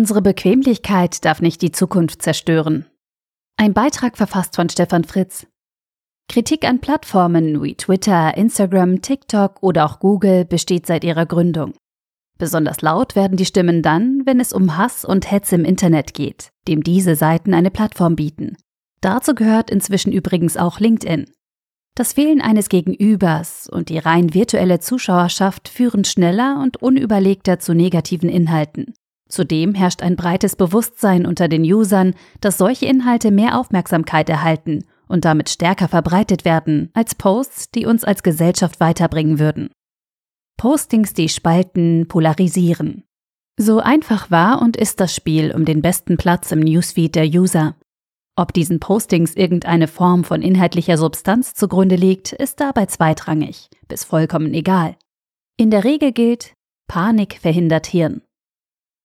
Unsere Bequemlichkeit darf nicht die Zukunft zerstören. Ein Beitrag verfasst von Stefan Fritz. Kritik an Plattformen wie Twitter, Instagram, TikTok oder auch Google besteht seit ihrer Gründung. Besonders laut werden die Stimmen dann, wenn es um Hass und Hetze im Internet geht, dem diese Seiten eine Plattform bieten. Dazu gehört inzwischen übrigens auch LinkedIn. Das Fehlen eines Gegenübers und die rein virtuelle Zuschauerschaft führen schneller und unüberlegter zu negativen Inhalten. Zudem herrscht ein breites Bewusstsein unter den Usern, dass solche Inhalte mehr Aufmerksamkeit erhalten und damit stärker verbreitet werden als Posts, die uns als Gesellschaft weiterbringen würden. Postings, die spalten, polarisieren. So einfach war und ist das Spiel um den besten Platz im Newsfeed der User. Ob diesen Postings irgendeine Form von inhaltlicher Substanz zugrunde liegt, ist dabei zweitrangig, bis vollkommen egal. In der Regel gilt, Panik verhindert Hirn.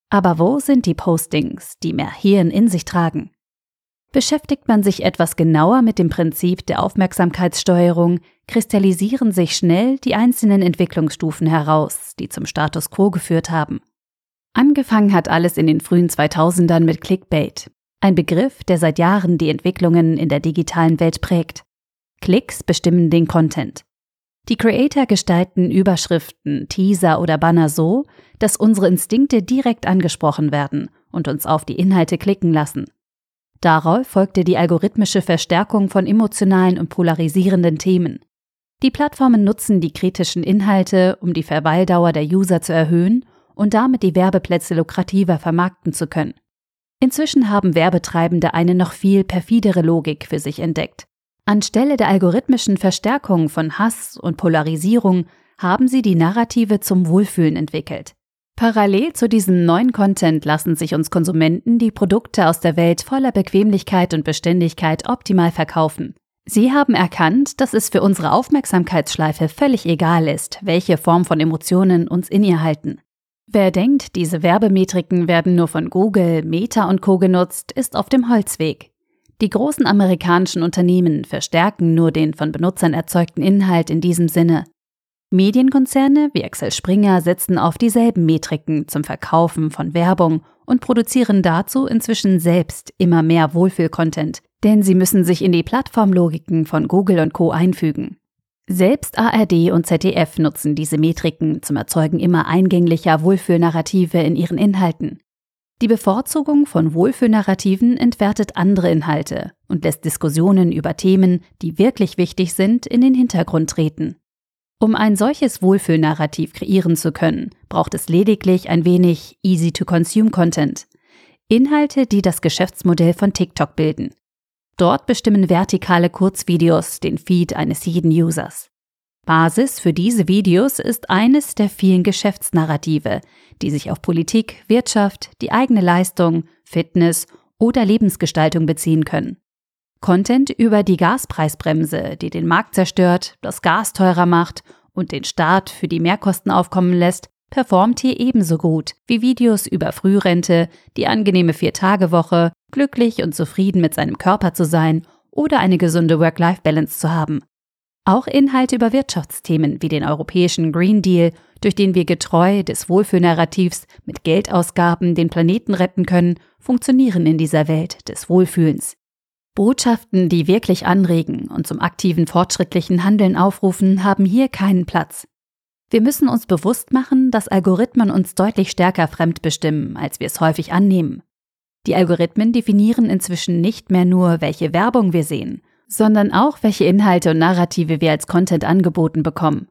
Aber wo sind die Postings, die mehr Hirn in sich tragen? Beschäftigt man sich etwas genauer mit dem Prinzip der Aufmerksamkeitssteuerung, kristallisieren sich schnell die einzelnen Entwicklungsstufen heraus, die zum Status quo geführt haben. Angefangen hat alles in den frühen 2000ern mit Clickbait, ein Begriff, der seit Jahren die Entwicklungen in der digitalen Welt prägt. Klicks bestimmen den Content. Die Creator gestalten Überschriften, Teaser oder Banner so, dass unsere Instinkte direkt angesprochen werden und uns auf die Inhalte klicken lassen. Darauf folgte die algorithmische Verstärkung von emotionalen und polarisierenden Themen. Die Plattformen nutzen die kritischen Inhalte, um die Verweildauer der User zu erhöhen und damit die Werbeplätze lukrativer vermarkten zu können. Inzwischen haben Werbetreibende eine noch viel perfidere Logik für sich entdeckt. Anstelle der algorithmischen Verstärkung von Hass und Polarisierung haben sie die Narrative zum Wohlfühlen entwickelt. Parallel zu diesem neuen Content lassen sich uns Konsumenten die Produkte aus der Welt voller Bequemlichkeit und Beständigkeit optimal verkaufen. Sie haben erkannt, dass es für unsere Aufmerksamkeitsschleife völlig egal ist, welche Form von Emotionen uns in ihr halten. Wer denkt, diese Werbemetriken werden nur von Google, Meta und Co genutzt, ist auf dem Holzweg. Die großen amerikanischen Unternehmen verstärken nur den von Benutzern erzeugten Inhalt in diesem Sinne. Medienkonzerne wie Axel Springer setzen auf dieselben Metriken zum Verkaufen von Werbung und produzieren dazu inzwischen selbst immer mehr Wohlfühl-Content, denn sie müssen sich in die Plattformlogiken von Google und Co. einfügen. Selbst ARD und ZDF nutzen diese Metriken zum Erzeugen immer eingänglicher Wohlfühlnarrative in ihren Inhalten. Die Bevorzugung von Wohlfühlnarrativen entwertet andere Inhalte und lässt Diskussionen über Themen, die wirklich wichtig sind, in den Hintergrund treten. Um ein solches Wohlfühlnarrativ kreieren zu können, braucht es lediglich ein wenig Easy-to-Consume-Content. Inhalte, die das Geschäftsmodell von TikTok bilden. Dort bestimmen vertikale Kurzvideos den Feed eines jeden Users. Basis für diese Videos ist eines der vielen Geschäftsnarrative, die sich auf Politik, Wirtschaft, die eigene Leistung, Fitness oder Lebensgestaltung beziehen können. Content über die Gaspreisbremse, die den Markt zerstört, das Gas teurer macht und den Staat für die Mehrkosten aufkommen lässt, performt hier ebenso gut wie Videos über Frührente, die angenehme Vier-Tage-Woche, glücklich und zufrieden mit seinem Körper zu sein oder eine gesunde Work-Life-Balance zu haben. Auch Inhalte über Wirtschaftsthemen wie den europäischen Green Deal, durch den wir getreu des Wohlfühlnarrativs mit Geldausgaben den Planeten retten können, funktionieren in dieser Welt des Wohlfühlens. Botschaften, die wirklich anregen und zum aktiven fortschrittlichen Handeln aufrufen, haben hier keinen Platz. Wir müssen uns bewusst machen, dass Algorithmen uns deutlich stärker fremdbestimmen, als wir es häufig annehmen. Die Algorithmen definieren inzwischen nicht mehr nur, welche Werbung wir sehen, sondern auch, welche Inhalte und Narrative wir als Content angeboten bekommen.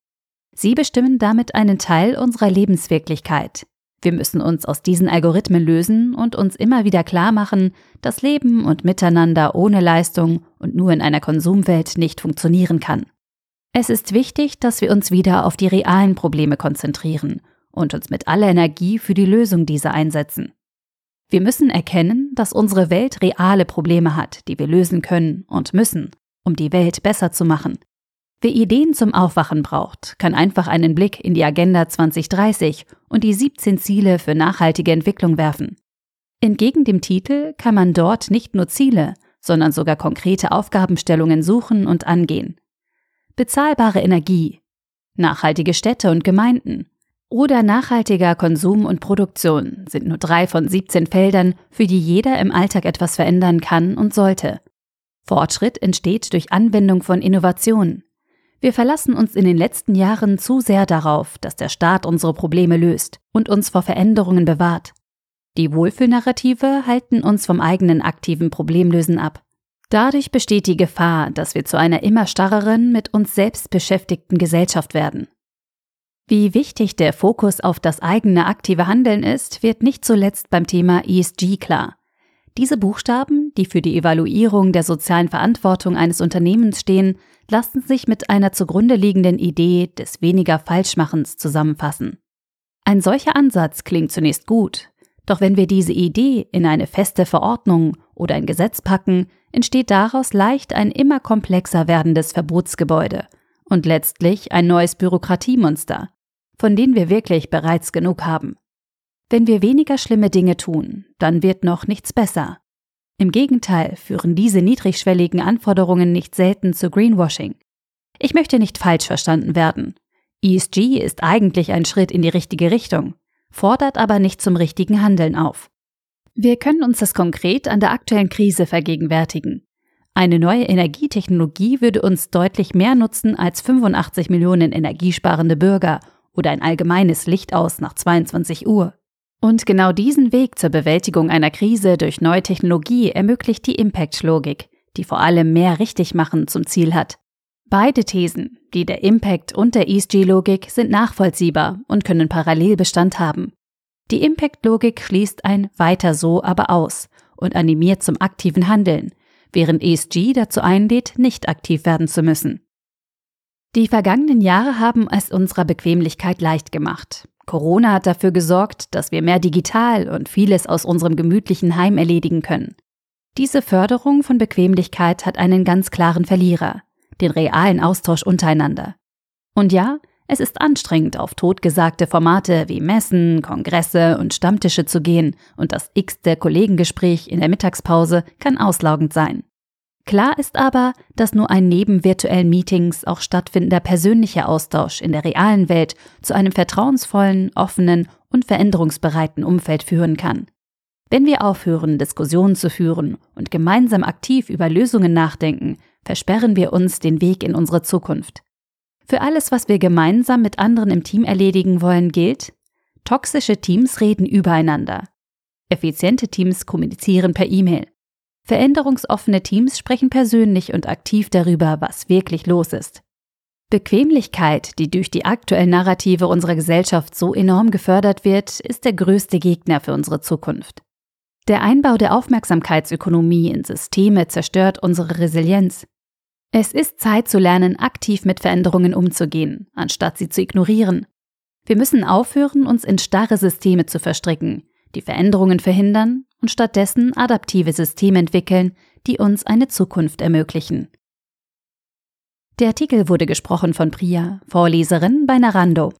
Sie bestimmen damit einen Teil unserer Lebenswirklichkeit. Wir müssen uns aus diesen Algorithmen lösen und uns immer wieder klar machen, dass Leben und Miteinander ohne Leistung und nur in einer Konsumwelt nicht funktionieren kann. Es ist wichtig, dass wir uns wieder auf die realen Probleme konzentrieren und uns mit aller Energie für die Lösung dieser einsetzen. Wir müssen erkennen, dass unsere Welt reale Probleme hat, die wir lösen können und müssen, um die Welt besser zu machen. Wer Ideen zum Aufwachen braucht, kann einfach einen Blick in die Agenda 2030 und die 17 Ziele für nachhaltige Entwicklung werfen. Entgegen dem Titel kann man dort nicht nur Ziele, sondern sogar konkrete Aufgabenstellungen suchen und angehen. Bezahlbare Energie, nachhaltige Städte und Gemeinden, oder nachhaltiger Konsum und Produktion sind nur drei von 17 Feldern, für die jeder im Alltag etwas verändern kann und sollte. Fortschritt entsteht durch Anwendung von Innovationen. Wir verlassen uns in den letzten Jahren zu sehr darauf, dass der Staat unsere Probleme löst und uns vor Veränderungen bewahrt. Die Wohlfühlnarrative halten uns vom eigenen aktiven Problemlösen ab. Dadurch besteht die Gefahr, dass wir zu einer immer starreren, mit uns selbst beschäftigten Gesellschaft werden. Wie wichtig der Fokus auf das eigene aktive Handeln ist, wird nicht zuletzt beim Thema ESG klar. Diese Buchstaben, die für die Evaluierung der sozialen Verantwortung eines Unternehmens stehen, lassen sich mit einer zugrunde liegenden Idee des weniger Falschmachens zusammenfassen. Ein solcher Ansatz klingt zunächst gut, doch wenn wir diese Idee in eine feste Verordnung oder ein Gesetz packen, entsteht daraus leicht ein immer komplexer werdendes Verbotsgebäude und letztlich ein neues Bürokratiemonster, von denen wir wirklich bereits genug haben. Wenn wir weniger schlimme Dinge tun, dann wird noch nichts besser. Im Gegenteil führen diese niedrigschwelligen Anforderungen nicht selten zu Greenwashing. Ich möchte nicht falsch verstanden werden. ESG ist eigentlich ein Schritt in die richtige Richtung, fordert aber nicht zum richtigen Handeln auf. Wir können uns das konkret an der aktuellen Krise vergegenwärtigen. Eine neue Energietechnologie würde uns deutlich mehr nutzen als 85 Millionen energiesparende Bürger oder ein allgemeines Licht aus nach 22 Uhr. Und genau diesen Weg zur Bewältigung einer Krise durch neue Technologie ermöglicht die Impact-Logik, die vor allem mehr Richtigmachen zum Ziel hat. Beide Thesen, die der Impact und der ESG-Logik, sind nachvollziehbar und können parallel Bestand haben. Die Impact-Logik schließt ein Weiter so aber aus und animiert zum aktiven Handeln, während ESG dazu einlädt, nicht aktiv werden zu müssen. Die vergangenen Jahre haben es unserer Bequemlichkeit leicht gemacht. Corona hat dafür gesorgt, dass wir mehr digital und vieles aus unserem gemütlichen Heim erledigen können. Diese Förderung von Bequemlichkeit hat einen ganz klaren Verlierer, den realen Austausch untereinander. Und ja, es ist anstrengend, auf totgesagte Formate wie Messen, Kongresse und Stammtische zu gehen, und das x-te Kollegengespräch in der Mittagspause kann auslaugend sein. Klar ist aber, dass nur ein neben virtuellen Meetings auch stattfindender persönlicher Austausch in der realen Welt zu einem vertrauensvollen, offenen und veränderungsbereiten Umfeld führen kann. Wenn wir aufhören, Diskussionen zu führen und gemeinsam aktiv über Lösungen nachdenken, versperren wir uns den Weg in unsere Zukunft. Für alles, was wir gemeinsam mit anderen im Team erledigen wollen, gilt, toxische Teams reden übereinander. Effiziente Teams kommunizieren per E-Mail. Veränderungsoffene Teams sprechen persönlich und aktiv darüber, was wirklich los ist. Bequemlichkeit, die durch die aktuellen Narrative unserer Gesellschaft so enorm gefördert wird, ist der größte Gegner für unsere Zukunft. Der Einbau der Aufmerksamkeitsökonomie in Systeme zerstört unsere Resilienz. Es ist Zeit zu lernen, aktiv mit Veränderungen umzugehen, anstatt sie zu ignorieren. Wir müssen aufhören, uns in starre Systeme zu verstricken, die Veränderungen verhindern und stattdessen adaptive Systeme entwickeln, die uns eine Zukunft ermöglichen. Der Artikel wurde gesprochen von Priya, Vorleserin bei Narando.